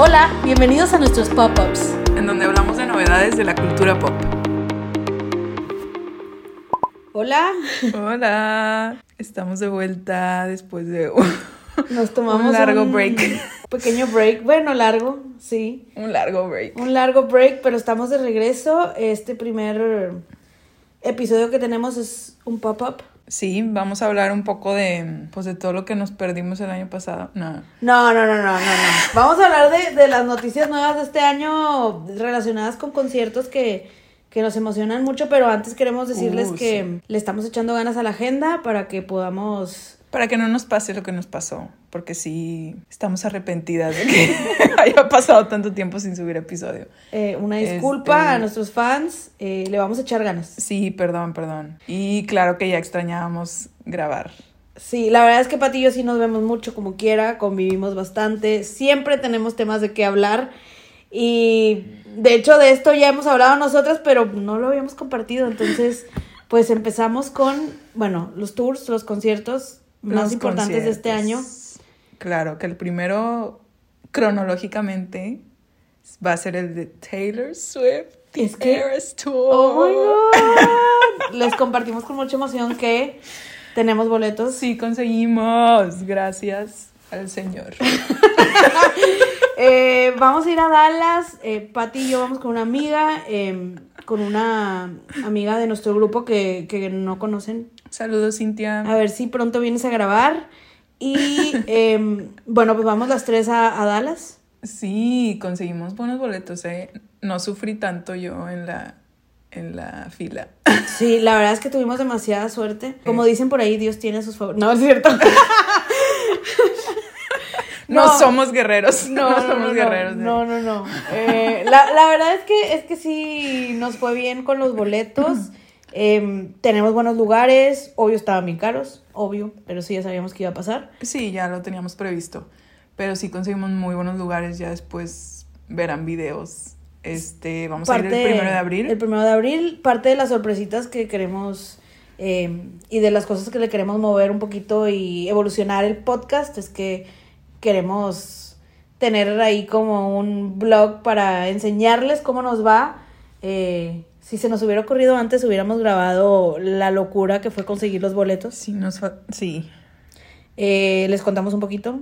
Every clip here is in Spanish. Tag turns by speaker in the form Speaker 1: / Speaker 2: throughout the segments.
Speaker 1: Hola, bienvenidos a nuestros pop-ups.
Speaker 2: en donde hablamos de novedades de la cultura pop.
Speaker 1: Hola,
Speaker 2: Hola, estamos de vuelta después de un,
Speaker 1: nos tomamos
Speaker 2: Un largo
Speaker 1: un
Speaker 2: break.
Speaker 1: Pequeño break, bueno, largo, sí.
Speaker 2: un largo break.
Speaker 1: Un largo break, pero estamos de regreso. Este primer episodio que tenemos es un pop-up.
Speaker 2: Sí, vamos a hablar un poco de, pues, de todo lo que nos perdimos el año pasado. No,
Speaker 1: No, no, no, no, no, no. Vamos a hablar de, de las noticias nuevas de este año relacionadas con conciertos que, que nos emocionan mucho, pero antes queremos decirles
Speaker 2: Uh,
Speaker 1: que le estamos echando ganas a la agenda para que podamos...
Speaker 2: para que no nos pase lo que nos pasó, porque sí estamos arrepentidas de que haya pasado tanto tiempo sin subir episodio.
Speaker 1: eh, una disculpa
Speaker 2: Este-
Speaker 1: a nuestros fans, eh, le vamos a echar ganas.
Speaker 2: Sí, perdón, perdón. Y claro que ya extrañábamos grabar.
Speaker 1: Sí, la verdad es que Pati y yo sí nos vemos mucho como quiera, convivimos bastante, siempre tenemos temas de qué hablar y de hecho de esto ya hemos hablado nosotras, pero no lo habíamos compartido, entonces pues empezamos con, bueno, los tours, los conciertos más
Speaker 2: Los
Speaker 1: importantes de este año.
Speaker 2: Claro, que el primero, cronológicamente, va a ser el de Taylor Swift. The
Speaker 1: Es que-
Speaker 2: Eras Tour.
Speaker 1: Oh my god. Les compartimos con mucha emoción que tenemos boletos.
Speaker 2: Sí, conseguimos. Gracias al Señor.
Speaker 1: Eh, vamos a ir a Dallas. Eh, Pati y yo vamos con una amiga, eh, con una amiga de nuestro grupo que, que no conocen.
Speaker 2: Saludos, Cintia.
Speaker 1: A ver si pronto vienes a grabar. Y eh, bueno, pues vamos las tres a, a Dallas.
Speaker 2: Sí, conseguimos buenos boletos, ¿eh? No sufrí tanto yo en la, en la fila.
Speaker 1: Sí, la verdad es que tuvimos demasiada suerte. Como dicen por ahí, Dios tiene sus favores. No, es cierto.
Speaker 2: No,
Speaker 1: No.
Speaker 2: somos guerreros. No,
Speaker 1: No, no,
Speaker 2: somos guerreros. ¿eh?
Speaker 1: No, no, no. Eh, la, la verdad es que, es que sí nos fue bien con los boletos. Em, tenemos buenos lugares. Obvio estaban bien caros, obvio, pero sí ya sabíamos que iba a pasar.
Speaker 2: Sí, ya lo teníamos previsto. Pero sí conseguimos muy buenos lugares. Ya después verán videos. Este, vamos a ir el primero de abril.
Speaker 1: El primero de abril, parte de las sorpresitas que queremos em, y de las cosas que le queremos mover un poquito y evolucionar el podcast es que queremos tener ahí como un blog para enseñarles cómo nos va. Eh, si se nos hubiera ocurrido antes, hubiéramos grabado la locura que fue conseguir los boletos.
Speaker 2: Sí, nos fa- sí.
Speaker 1: Eh, les contamos un poquito.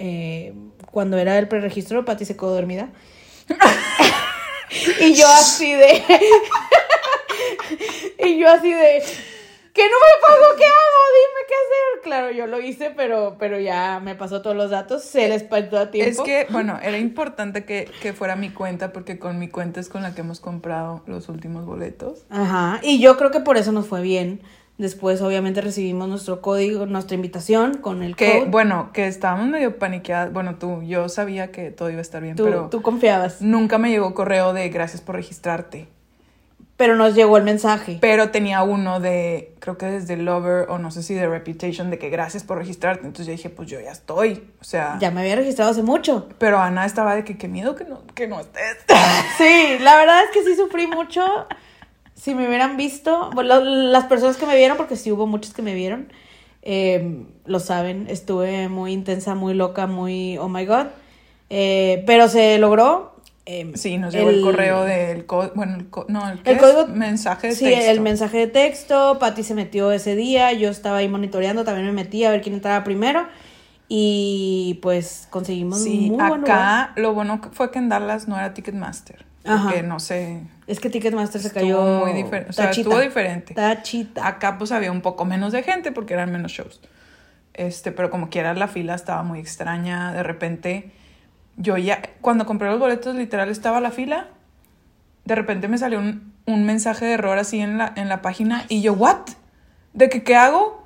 Speaker 1: Eh, cuando era el preregistro, Pati se quedó dormida. y yo así de. y yo así de. ¿Qué no me pasó? ¿Qué hago? Dime qué hacer. Claro, yo lo hice, pero, pero ya me pasó todos los datos. Se les pasó a tiempo.
Speaker 2: Es que, bueno, era importante que, que fuera mi cuenta porque con mi cuenta es con la que hemos comprado los últimos boletos.
Speaker 1: Ajá. Y yo creo que por eso nos fue bien. Después, obviamente, recibimos nuestro código, nuestra invitación con el
Speaker 2: Que,
Speaker 1: code.
Speaker 2: bueno, que estábamos medio paniqueadas. Bueno, tú, yo sabía que todo iba a estar bien,
Speaker 1: tú,
Speaker 2: pero
Speaker 1: tú confiabas.
Speaker 2: nunca me llegó correo de gracias por registrarte.
Speaker 1: Pero nos llegó el mensaje.
Speaker 2: Pero tenía uno de, creo que desde Lover o no sé si de Reputation, de que gracias por registrarte. Entonces yo dije, pues yo ya estoy. O sea,
Speaker 1: Ya me había registrado hace mucho.
Speaker 2: pero Ana estaba de que qué miedo que no, que no estés.
Speaker 1: Sí, la verdad es que sí sufrí mucho. Si me hubieran visto, bueno, las personas que me vieron, porque sí hubo muchos que me vieron, eh, lo saben, estuve muy intensa, muy loca, muy, oh my god. Eh, pero se logró. Eh,
Speaker 2: Sí, nos llegó el, correo del código, bueno, el co- no, el, ¿qué
Speaker 1: El código-
Speaker 2: mensaje de
Speaker 1: Sí,
Speaker 2: texto.
Speaker 1: el mensaje de texto, Patti se metió ese día, yo estaba ahí monitoreando, también me metí a ver quién entraba primero y pues conseguimos
Speaker 2: Sí,
Speaker 1: muy buen lugar.
Speaker 2: acá lo bueno fue que en Dallas no era Ticketmaster.
Speaker 1: Ajá.
Speaker 2: Porque no sé,
Speaker 1: Es que Ticketmaster se cayó
Speaker 2: muy diferente, o sea,
Speaker 1: tachita,
Speaker 2: estuvo diferente.
Speaker 1: Tachita.
Speaker 2: acá pues había un poco menos de gente porque eran menos shows. Este, pero como quiera la fila estaba muy extraña. De repente, yo ya, cuando compré los boletos, literal estaba la fila. De repente me salió un, un mensaje de error así en la, en la página y yo, ¿what? ¿De que qué hago?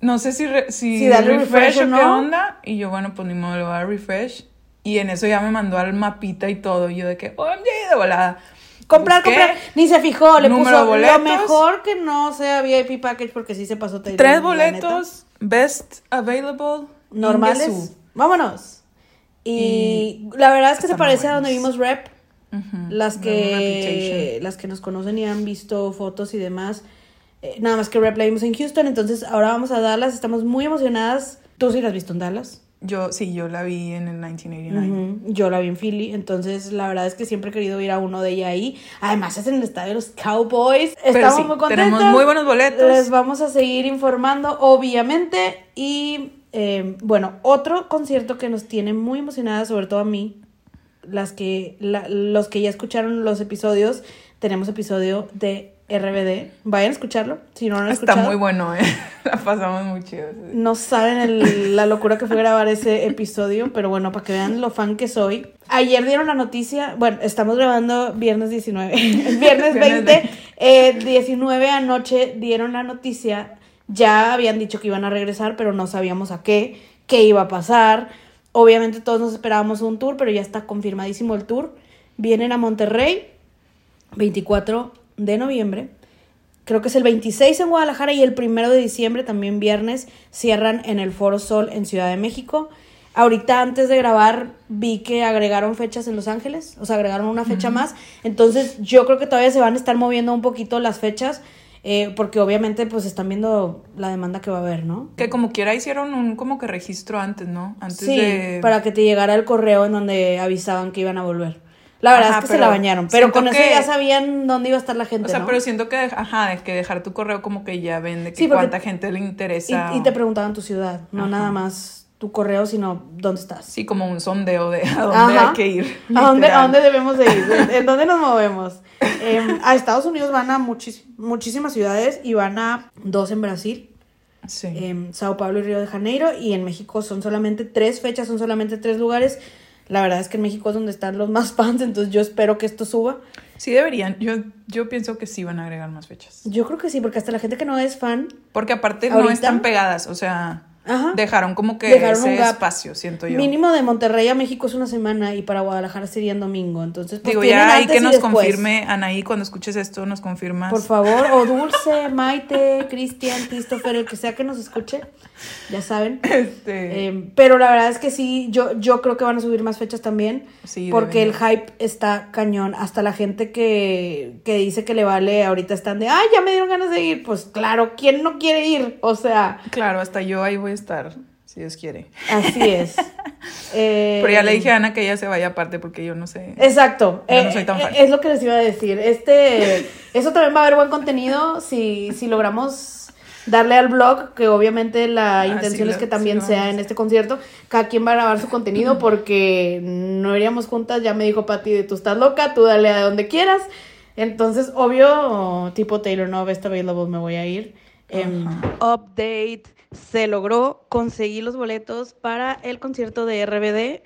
Speaker 2: No sé si, re- si,
Speaker 1: Si darle refresh o no.
Speaker 2: qué onda. Y yo, bueno, pues ni modo, le voy a refresh. Y en eso ya me mandó al mapita y todo. Y yo de que, OMG, de volada.
Speaker 1: Comprar,
Speaker 2: Busqué
Speaker 1: comprar. Ni se fijó, le puso
Speaker 2: de
Speaker 1: lo
Speaker 2: boletos.
Speaker 1: mejor que no sea VIP package porque sí se pasó
Speaker 2: Tres boletos, best available.
Speaker 1: normales. Vámonos. Y, la verdad es que se parece a donde vimos Rep.
Speaker 2: Ujú,
Speaker 1: Las
Speaker 2: no,
Speaker 1: que, las que nos conocen y han visto fotos y demás. Eh, nada más que Rep la vimos en Houston, entonces ahora vamos a Dallas. Estamos muy emocionadas. Tú sí la has visto en Dallas.
Speaker 2: Yo, sí, yo la vi en el 1989.
Speaker 1: Ujú, Yo la vi en Philly, entonces la verdad es que siempre he querido ir a uno de ella ahí. Además es en el estadio de los Cowboys.
Speaker 2: Pero
Speaker 1: Estamos
Speaker 2: sí,
Speaker 1: muy contentos.
Speaker 2: tenemos muy buenos boletos.
Speaker 1: Les vamos a seguir informando, obviamente. Y eh, bueno, otro concierto que nos tiene muy emocionadas, sobre todo a mí, las que, la- los que ya escucharon los episodios, tenemos episodio de RBD. Vayan a escucharlo, si no lo han
Speaker 2: Está
Speaker 1: escuchado.
Speaker 2: muy bueno, ¿eh? La pasamos muy chido.
Speaker 1: No saben el- la locura que fue grabar ese episodio, pero bueno, para que vean lo fan que soy. Ayer dieron la noticia, bueno, estamos grabando viernes 19, viernes
Speaker 2: Viernes
Speaker 1: 20, eh, 19 anoche dieron la noticia, ya habían dicho que iban a regresar, pero no sabíamos a qué, qué iba a pasar. Obviamente todos nos esperábamos un tour, pero ya está confirmadísimo el tour. Vienen a Monterrey, 24 de noviembre. Creo que es el 26 en Guadalajara y el 1 de diciembre, también viernes, cierran en el Foro Sol en Ciudad de México. Ahorita antes de grabar vi que agregaron fechas en Los Ángeles, o sea, agregaron una fecha más. Entonces yo creo que todavía se van a estar moviendo un poquito las fechas, eh, porque obviamente pues están viendo la demanda que va a haber, ¿no?
Speaker 2: Que como quiera hicieron un como que registro antes, ¿no? Antes
Speaker 1: Sí,
Speaker 2: de...
Speaker 1: para que te llegara el correo en donde avisaban que iban a volver. La verdad
Speaker 2: Ajá,
Speaker 1: es que se la bañaron, pero con eso
Speaker 2: que-
Speaker 1: ya sabían dónde iba a estar la gente,
Speaker 2: O sea,
Speaker 1: ¿no?
Speaker 2: pero siento que, ajá, de que dejar tu correo como que ya ven de que
Speaker 1: Sí, porque-
Speaker 2: cuánta gente le interesa.
Speaker 1: Y, y te preguntaban tu ciudad, no
Speaker 2: Ajá.
Speaker 1: nada más tu correo, sino dónde estás.
Speaker 2: Sí, como un sondeo de a dónde
Speaker 1: Ajá.
Speaker 2: hay que ir.
Speaker 1: ¿A dónde. ¿A dónde debemos de ir? ¿En, en dónde nos movemos? Em, a Estados Unidos van a muchis- muchísimas ciudades y van a dos en Brasil,
Speaker 2: Sí.
Speaker 1: em, Sao Paulo y Río de Janeiro, y en México son solamente tres fechas, son solamente tres lugares. La verdad es que en México es donde están los más fans, entonces yo espero que esto suba.
Speaker 2: Sí deberían. Yo, yo pienso que sí van a agregar más fechas.
Speaker 1: Yo creo que sí, porque hasta la gente que no es fan,
Speaker 2: Porque aparte no
Speaker 1: ¿Ahorita?
Speaker 2: están pegadas, o sea,
Speaker 1: Ajá.
Speaker 2: dejaron como que
Speaker 1: Dejaron un
Speaker 2: ese
Speaker 1: gap.
Speaker 2: espacio, siento yo.
Speaker 1: mínimo de Monterrey a México es una semana y para Guadalajara sería en domingo. Entonces, pues
Speaker 2: Digo, ya ahí que nos
Speaker 1: después.
Speaker 2: confirme, Anaí, cuando escuches esto, nos confirmas.
Speaker 1: Por favor, o Dulce, Maite, Cristian, Christopher, el que sea que nos escuche, ya saben.
Speaker 2: Este,
Speaker 1: Eh, pero la verdad es que sí, yo, yo creo que van a subir más fechas también.
Speaker 2: Sí,
Speaker 1: porque el hype está cañón. Hasta la gente que, que dice que le vale, ahorita están de, ay, ya me dieron ganas de ir. Pues claro, ¿quién no quiere ir? O sea,
Speaker 2: claro, hasta yo ahí voy a estar, si Dios quiere.
Speaker 1: así es. Eh,
Speaker 2: Pero ya le dije a Ana que ella se vaya aparte porque yo no sé.
Speaker 1: Exacto.
Speaker 2: Yo no
Speaker 1: Eh,
Speaker 2: soy tan
Speaker 1: eh,
Speaker 2: fan.
Speaker 1: es lo que les iba a decir. Este, eso también va a haber buen contenido si, si logramos darle al blog, que obviamente la
Speaker 2: Ah,
Speaker 1: intención
Speaker 2: sí,
Speaker 1: es
Speaker 2: lo-
Speaker 1: que también
Speaker 2: sí
Speaker 1: sea
Speaker 2: vamos
Speaker 1: en este concierto. Cada quien va a grabar su contenido porque no iríamos juntas. Ya me dijo Pati, tú estás loca, tú dale a donde quieras. Entonces, obvio, tipo Taylor no best available, me voy a ir. Em, update, se logró conseguir los boletos para el concierto de RBD.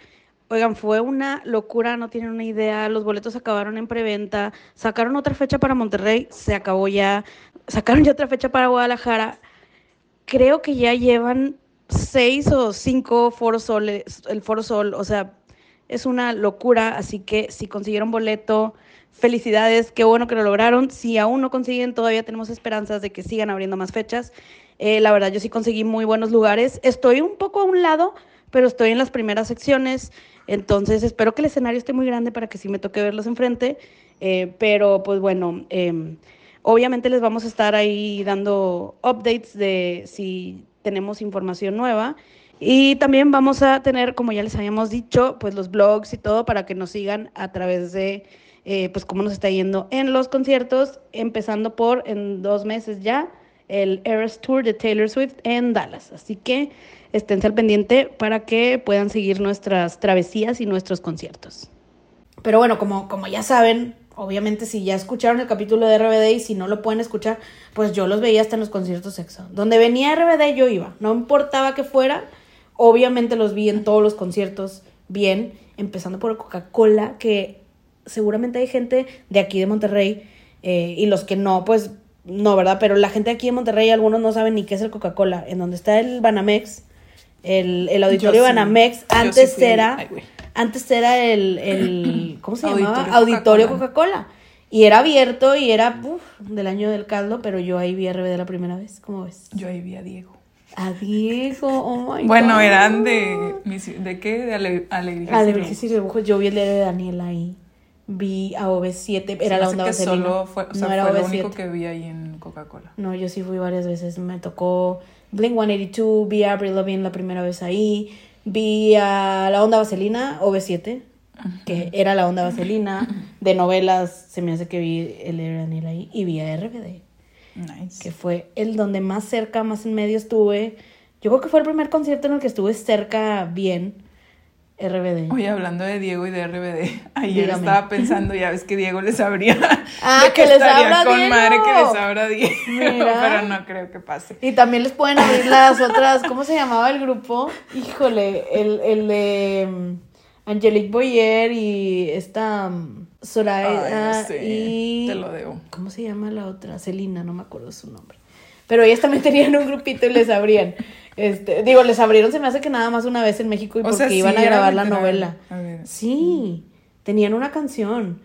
Speaker 1: Oigan, fue una locura, no tienen una idea. Los boletos acabaron en preventa. Sacaron otra fecha para Monterrey, se acabó ya. Sacaron ya otra fecha para Guadalajara. Creo que ya llevan seis o cinco Foro Soles, el Foro Sol. O sea, es una locura. Así que si consiguieron boleto, felicidades. Qué bueno que lo lograron. Si aún no consiguen, todavía tenemos esperanzas de que sigan abriendo más fechas. Eh, la verdad, yo sí conseguí muy buenos lugares. Estoy un poco a un lado, pero estoy en las primeras secciones. Entonces, espero que el escenario esté muy grande para que sí me toque verlos enfrente. Eh, pero, pues bueno, eh, obviamente les vamos a estar ahí dando updates de si tenemos información nueva. Y también vamos a tener, como ya les habíamos dicho, pues los blogs y todo para que nos sigan a través de, eh, pues cómo nos está yendo en los conciertos, empezando por en dos meses ya el Eras Tour de Taylor Swift en Dallas. Así que esténse al pendiente para que puedan seguir nuestras travesías y nuestros conciertos. Pero bueno, como, como ya saben, obviamente si ya escucharon el capítulo de RBD y si no lo pueden escuchar, pues yo los veía hasta en los conciertos sexo. Donde venía RBD yo iba, no importaba que fuera, obviamente los vi en todos los conciertos bien, empezando por Coca-Cola, que seguramente hay gente de aquí de Monterrey eh, y los que no, pues no, ¿verdad? Pero la gente aquí de Monterrey, algunos no saben ni qué es el Coca-Cola, en donde está el Banamex, el, el auditorio
Speaker 2: Yo.
Speaker 1: Banamex, antes
Speaker 2: sí
Speaker 1: era...
Speaker 2: Ay.
Speaker 1: Antes era el, el ¿cómo se llamaba?
Speaker 2: Auditorio
Speaker 1: Auditorio
Speaker 2: Coca-Cola.
Speaker 1: Y era abierto y era uf, del año del caldo, pero yo ahí vi RBD la primera vez. ¿Cómo ves?
Speaker 2: Yo ahí vi a Diego.
Speaker 1: A Diego, oh my
Speaker 2: Bueno,
Speaker 1: God.
Speaker 2: eran de. ¿De qué? De Ale- Alegría.
Speaker 1: Y Rebujos. Yo vi el de Daniel ahí. Vi a OV7, era la onda
Speaker 2: que
Speaker 1: vaselina.
Speaker 2: solo fue, o sea,
Speaker 1: no era
Speaker 2: fue lo
Speaker 1: OV7.
Speaker 2: único que vi ahí en Coca-Cola.
Speaker 1: No, yo sí fui varias veces. Me tocó Blink 182, vi a Avril Lavigne la primera vez ahí. Vi a la onda vaselina, OV7, que era la onda vaselina. De novelas, se me hace que vi el Daniel ahí. Y vi a RBD,
Speaker 2: Nice.
Speaker 1: que fue el donde más cerca, más en medio estuve. Yo creo que fue el primer concierto en el que estuve cerca bien. RBD.
Speaker 2: Oye, hablando de Diego y de RBD, ayer
Speaker 1: Dígame.
Speaker 2: estaba pensando, ya ves que Diego les abría.
Speaker 1: Ah,
Speaker 2: de
Speaker 1: que les abra
Speaker 2: con
Speaker 1: Diego.
Speaker 2: madre que les abra Diego.
Speaker 1: Mira.
Speaker 2: Pero no creo que pase.
Speaker 1: Y también les pueden abrir las otras, ¿cómo se llamaba el grupo? Híjole, el, el de mm, Angelique Boyer y esta mm, Soraya
Speaker 2: Ay, no sé,
Speaker 1: y...
Speaker 2: te lo debo.
Speaker 1: ¿Cómo se llama la otra? Celina, no me acuerdo su nombre. Pero ellas también tenían un grupito y les abrían. Este, digo, les abrieron, se me hace que nada más una vez en México y
Speaker 2: O
Speaker 1: porque
Speaker 2: sea, sí,
Speaker 1: iban a grabar la novela.
Speaker 2: A ver.
Speaker 1: Sí, tenían una canción.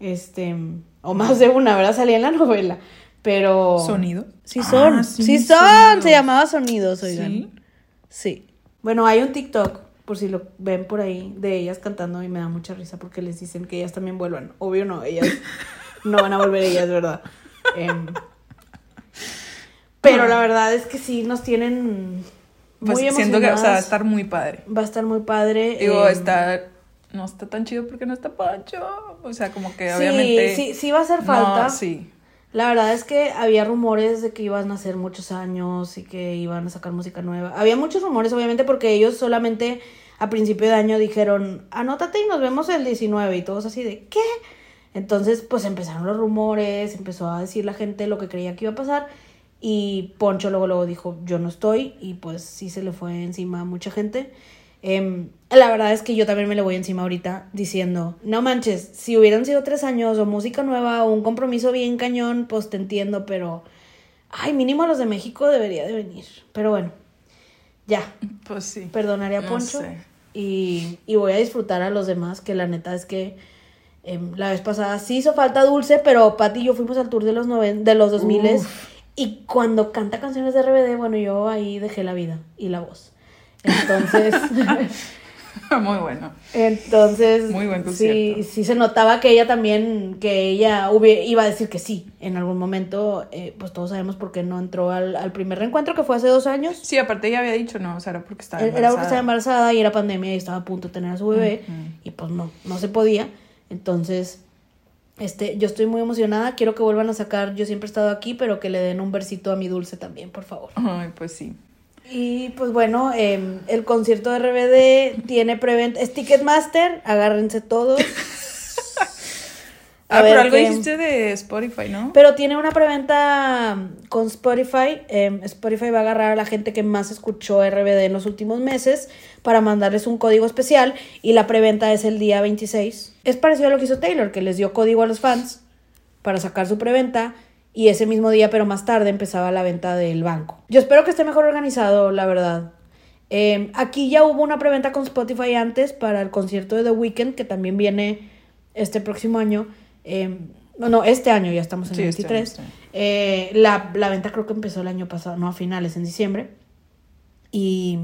Speaker 1: Este, o más de una, ¿verdad? Salía en la novela. Pero.
Speaker 2: ¿Sonido?
Speaker 1: Sí son,
Speaker 2: Ah,
Speaker 1: sí,
Speaker 2: sí,
Speaker 1: son.
Speaker 2: Sonidos.
Speaker 1: Se llamaba Sonidos, oigan.
Speaker 2: ¿Sí?
Speaker 1: Sí. Bueno, hay un TikTok, por si lo ven por ahí, de ellas cantando y me da mucha risa porque les dicen que ellas también vuelvan. Obvio no, ellas no van a volver ellas, ¿verdad? Em, pero la verdad es que sí nos tienen
Speaker 2: Pues
Speaker 1: muy
Speaker 2: siento que, o sea, va a estar muy padre.
Speaker 1: Va a estar muy padre.
Speaker 2: Digo,
Speaker 1: em,
Speaker 2: está. No está tan chido porque no está Pancho. O sea, como que
Speaker 1: sí,
Speaker 2: obviamente.
Speaker 1: sí, sí va a hacer falta.
Speaker 2: No, sí.
Speaker 1: La verdad es que había rumores de que iban a hacer muchos años y que iban a sacar música nueva. Había muchos rumores, obviamente, porque ellos solamente a principio de año dijeron, anótate y nos vemos el 19 y todos así de, ¿qué? Entonces, pues empezaron los rumores, empezó a decir la gente lo que creía que iba a pasar y Poncho luego, luego dijo, yo no estoy y pues sí se le fue encima a mucha gente. Em, la verdad es que yo también me le voy encima ahorita diciendo, no manches, si hubieran sido tres años o música nueva o un compromiso bien cañón, pues te entiendo, pero, ay, mínimo los de México debería de venir. Pero bueno, ya,
Speaker 2: Pues sí.
Speaker 1: perdonaré a
Speaker 2: No
Speaker 1: Poncho
Speaker 2: sé.
Speaker 1: y, y voy a disfrutar a los demás, que la neta es que em, la vez pasada sí hizo falta dulce, pero Pati y yo fuimos al tour de los, noven de los 2000
Speaker 2: Uf.
Speaker 1: Y cuando canta canciones de RBD, bueno, yo ahí dejé la vida y la voz. Entonces,
Speaker 2: Muy bueno.
Speaker 1: entonces,
Speaker 2: Muy buen
Speaker 1: sí,
Speaker 2: concierto.
Speaker 1: sí se notaba que ella también, que ella hubie- iba a decir que sí en algún momento, eh, pues todos sabemos por qué no entró al, al primer reencuentro que fue hace dos años.
Speaker 2: Sí, aparte ya había dicho, no, o sea, era porque estaba
Speaker 1: Era
Speaker 2: embarazada.
Speaker 1: porque estaba embarazada y era pandemia y estaba a punto de tener a su bebé y pues no, no se podía. Entonces, este, yo estoy muy emocionada, quiero que vuelvan a sacar Yo siempre he estado aquí, pero que le den un versito a mi dulce también, por favor.
Speaker 2: Ay, pues sí.
Speaker 1: Y pues bueno, em, el concierto de RBD tiene preventa, es Ticketmaster, agárrense todos. A
Speaker 2: Ah,
Speaker 1: ver
Speaker 2: pero algo dijiste de Spotify, ¿no?
Speaker 1: Pero tiene una preventa con Spotify. em, Spotify va a agarrar a la gente que más escuchó RBD en los últimos meses para mandarles un código especial y la preventa es el día 26. Es parecido a lo que hizo Taylor, que les dio código a los fans para sacar su preventa y ese mismo día, pero más tarde, empezaba la venta del banco. Yo espero que esté mejor organizado, la verdad. Em, aquí ya hubo una preventa con Spotify antes para el concierto de The Weeknd, que también viene este próximo año. Em, no, no, este año ya estamos en
Speaker 2: Sí,
Speaker 1: el
Speaker 2: este
Speaker 1: 23.
Speaker 2: año, este año.
Speaker 1: Eh, la, la venta creo que empezó el año pasado, no a finales, en diciembre. Y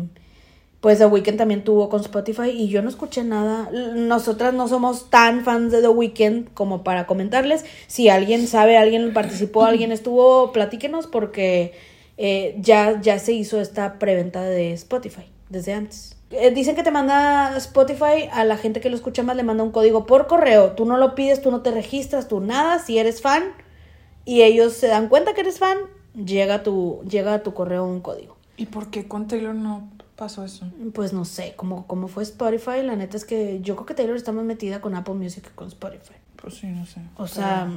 Speaker 1: pues The Weeknd también tuvo con Spotify y yo no escuché nada. Nosotras no somos tan fans de The Weeknd como para comentarles. Si alguien sabe, alguien participó, alguien estuvo, platíquenos porque eh, ya, ya se hizo esta preventa de Spotify desde antes. Eh, dicen que te manda Spotify a la gente que lo escucha más, le manda un código por correo. Tú no lo pides, tú no te registras, tú nada. Si eres fan y ellos se dan cuenta que eres fan, llega a tu, llega a tu correo un código.
Speaker 2: ¿Y por qué con Taylor no pasó eso?
Speaker 1: Pues no sé, como, como fue Spotify, la neta es que yo creo que Taylor está más metida con Apple Music que con Spotify.
Speaker 2: Pues sí, no sé.
Speaker 1: O sea,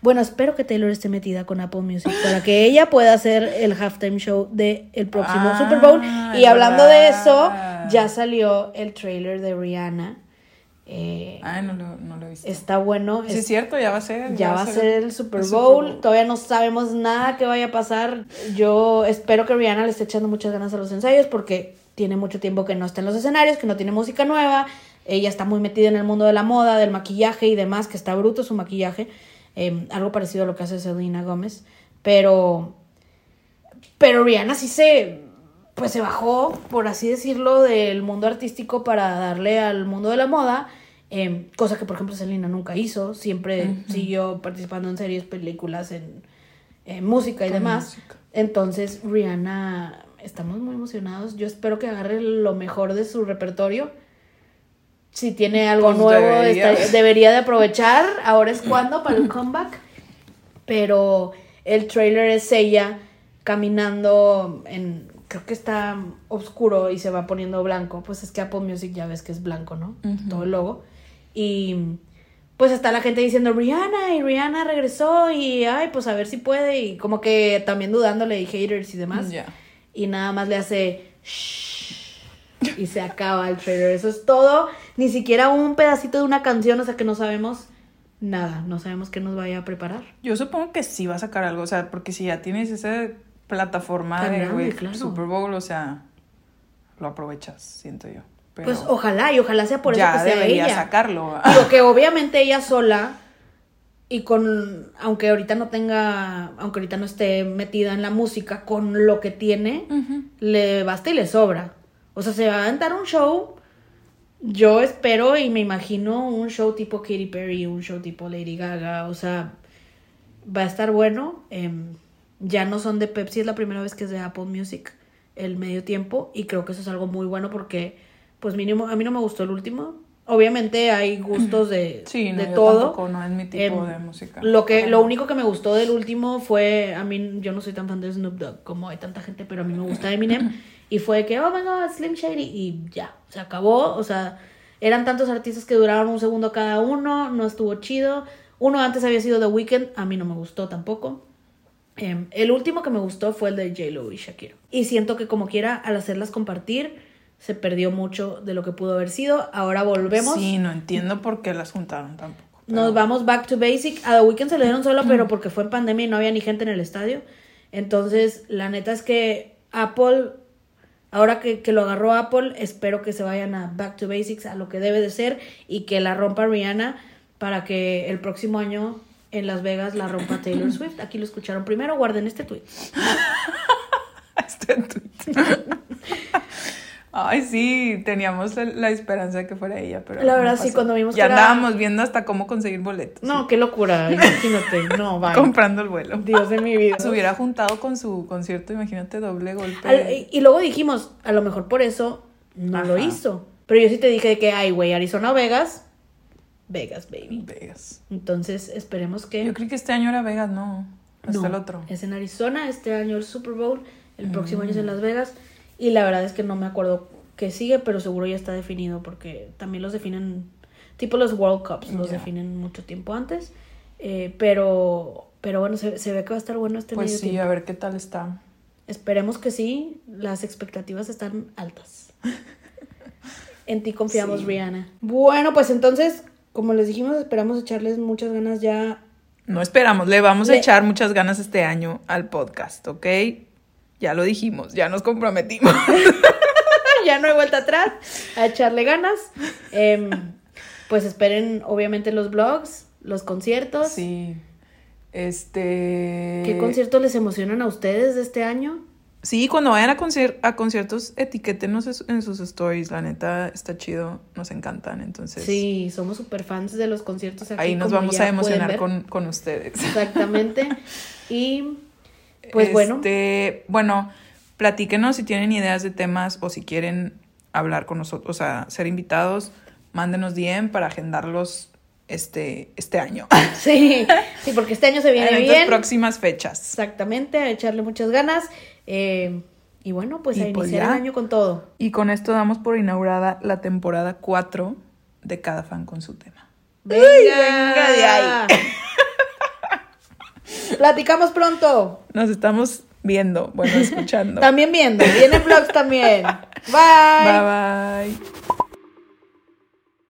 Speaker 1: bueno, espero que Taylor esté metida con Apple Music para que ella pueda hacer el halftime show del el próximo
Speaker 2: Ah,
Speaker 1: Super Bowl. Y hablando de eso, ya salió el trailer de Rihanna. Eh,
Speaker 2: Ay, no lo, no lo he visto.
Speaker 1: está bueno.
Speaker 2: Sí, es cierto, ya va a ser.
Speaker 1: Ya va a ser el Super Bowl. Todavía no sabemos nada que vaya a pasar. Yo espero que Rihanna le esté echando muchas ganas a los ensayos porque tiene mucho tiempo que no está en los escenarios, que no tiene música nueva. Ella está muy metida en el mundo de la moda, del maquillaje y demás, que está bruto su maquillaje. Eh, algo parecido a lo que hace Selena Gómez. Pero. Pero Rihanna sí se. Pues se bajó, por así decirlo, del mundo artístico para darle al mundo de la moda. eh, cosa que, por ejemplo, Selena nunca hizo. Siempre siguió participando en series, películas, en, en música y
Speaker 2: Con
Speaker 1: demás.
Speaker 2: música.
Speaker 1: Entonces, Rihanna estamos muy emocionados. Yo espero que agarre lo mejor de su repertorio. Si tiene algo
Speaker 2: Pues
Speaker 1: nuevo,
Speaker 2: debería.
Speaker 1: está- debería de aprovechar. Ahora es cuando para el comeback. Pero el trailer es ella caminando en. Creo que está oscuro y se va poniendo blanco. Pues es que Apple Music ya ves que es blanco, ¿no? Todo el logo. Y pues está la gente diciendo Rihanna y Rihanna regresó y ay, pues a ver si puede. Y como que también dudándole y haters y demás. Y nada más le hace shh, y se acaba el trailer. Eso es todo. Ni siquiera un pedacito de una canción, o sea que no sabemos nada. No sabemos qué nos vaya a preparar.
Speaker 2: Yo supongo que sí va a sacar algo, o sea, porque si ya tienes esa plataforma
Speaker 1: Tan
Speaker 2: de
Speaker 1: grande,
Speaker 2: güey,
Speaker 1: claro.
Speaker 2: Super Bowl, o sea, lo aprovechas, siento yo. Pero
Speaker 1: Pues ojalá, y ojalá sea por
Speaker 2: ya
Speaker 1: eso que sea
Speaker 2: debería
Speaker 1: ella.
Speaker 2: sacarlo.
Speaker 1: Digo que obviamente ella sola y con aunque ahorita no tenga, aunque ahorita no esté metida en la música, con lo que tiene, le basta y le sobra. O sea, se va a aventar un show. Yo espero y me imagino un show tipo Katy Perry, un show tipo Lady Gaga. O sea, va a estar bueno. Em, ya no son de Pepsi, es la primera vez que es de Apple Music el medio tiempo. Y creo que eso es algo muy bueno porque, pues mínimo, a mí no me gustó el último. Obviamente hay gustos de,
Speaker 2: Sí, no,
Speaker 1: de
Speaker 2: yo
Speaker 1: todo.
Speaker 2: tampoco, no es mi tipo
Speaker 1: Em,
Speaker 2: de música.
Speaker 1: Lo que, lo único que me gustó del último fue, a mí, yo no soy tan fan de Snoop Dogg como hay tanta gente, pero a mí me gusta Eminem. Y fue que, oh my god, Slim Shady, y ya, se acabó. O sea, eran tantos artistas que duraron un segundo cada uno, no estuvo chido. Uno antes había sido The Weeknd, a mí no me gustó tampoco. Em, el último que me gustó fue el de J-Lo y Shakira. Y siento que como quiera, al hacerlas compartir, se perdió mucho de lo que pudo haber sido. Ahora volvemos.
Speaker 2: Sí, no entiendo por qué las juntaron tampoco.
Speaker 1: Nos vamos back to basic. A The Weeknd se le dieron solo, pero porque fue en pandemia y no había ni gente en el estadio. Entonces, la neta es que Apple, ahora que, que lo agarró Apple, espero que se vayan a back to basics, a lo que debe de ser, y que la rompa Rihanna para que el próximo año en Las Vegas la rompa Taylor Swift. Aquí lo escucharon primero, guarden este tweet.
Speaker 2: Este tweet. Ay, sí, teníamos la, la esperanza de que fuera ella, pero.
Speaker 1: La
Speaker 2: no
Speaker 1: verdad, sí,
Speaker 2: pasó.
Speaker 1: cuando vimos
Speaker 2: Ya
Speaker 1: que
Speaker 2: andábamos viendo hasta cómo conseguir boletos.
Speaker 1: No, qué locura, imagínate. No, vaya.
Speaker 2: Comprando el vuelo.
Speaker 1: Dios de mi vida.
Speaker 2: Se hubiera juntado con su concierto, imagínate, doble golpe.
Speaker 1: Al- y, y luego dijimos, a lo mejor por eso no lo hizo. Pero yo sí te dije que, ay, güey, Arizona o Vegas. Vegas, baby.
Speaker 2: Vegas.
Speaker 1: Entonces, esperemos que...
Speaker 2: Yo creí que este año era Vegas, no. Hasta
Speaker 1: No,
Speaker 2: el otro.
Speaker 1: Es en Arizona, este año el Super Bowl, el próximo año es
Speaker 2: Mm.
Speaker 1: en Las Vegas. Y la verdad es que no me acuerdo qué sigue, pero seguro ya está definido porque también los definen, tipo los World Cups, los definen mucho tiempo antes. Eh, pero, pero bueno, se, se ve que va a estar bueno este
Speaker 2: Pues
Speaker 1: medio
Speaker 2: sí,
Speaker 1: tiempo.
Speaker 2: a ver qué tal está.
Speaker 1: Esperemos que sí, las expectativas están altas. En ti confiamos,
Speaker 2: Sí.
Speaker 1: Rihanna. Bueno, pues entonces, como les dijimos, esperamos echarles muchas ganas ya.
Speaker 2: No esperamos, le vamos a echar muchas ganas este año al podcast, ¿ok? Ya lo dijimos, ya nos comprometimos.
Speaker 1: ya no hay vuelta atrás, a echarle ganas. Em, pues esperen, obviamente, los vlogs, los conciertos.
Speaker 2: Sí. Este.
Speaker 1: ¿Qué conciertos les emocionan a ustedes de este año?
Speaker 2: Sí, cuando vayan a, concier- a conciertos, etiquétenos en sus stories. La neta está chido, nos encantan. Entonces,
Speaker 1: Sí, somos super fans de los conciertos. Aquí,
Speaker 2: ahí nos vamos a emocionar con, con ustedes.
Speaker 1: Exactamente. Y pues bueno.
Speaker 2: Este, bueno, platíquenos si tienen ideas de temas o si quieren hablar con nosotros, o sea, ser invitados, mándenos DM para agendarlos este, este año.
Speaker 1: Sí, sí, porque este año se viene
Speaker 2: en
Speaker 1: bien.
Speaker 2: próximas fechas.
Speaker 1: Exactamente, a echarle muchas ganas. eh, y bueno, pues
Speaker 2: Y
Speaker 1: a
Speaker 2: pues
Speaker 1: iniciar
Speaker 2: ya.
Speaker 1: el año con todo.
Speaker 2: Y con esto damos por inaugurada la temporada 4 de cada fan con su tema.
Speaker 1: Venga,
Speaker 2: venga de ahí.
Speaker 1: Platicamos pronto.
Speaker 2: Nos estamos viendo, bueno, escuchando.
Speaker 1: También viendo. Vienen vlogs también. Bye.
Speaker 2: Bye bye.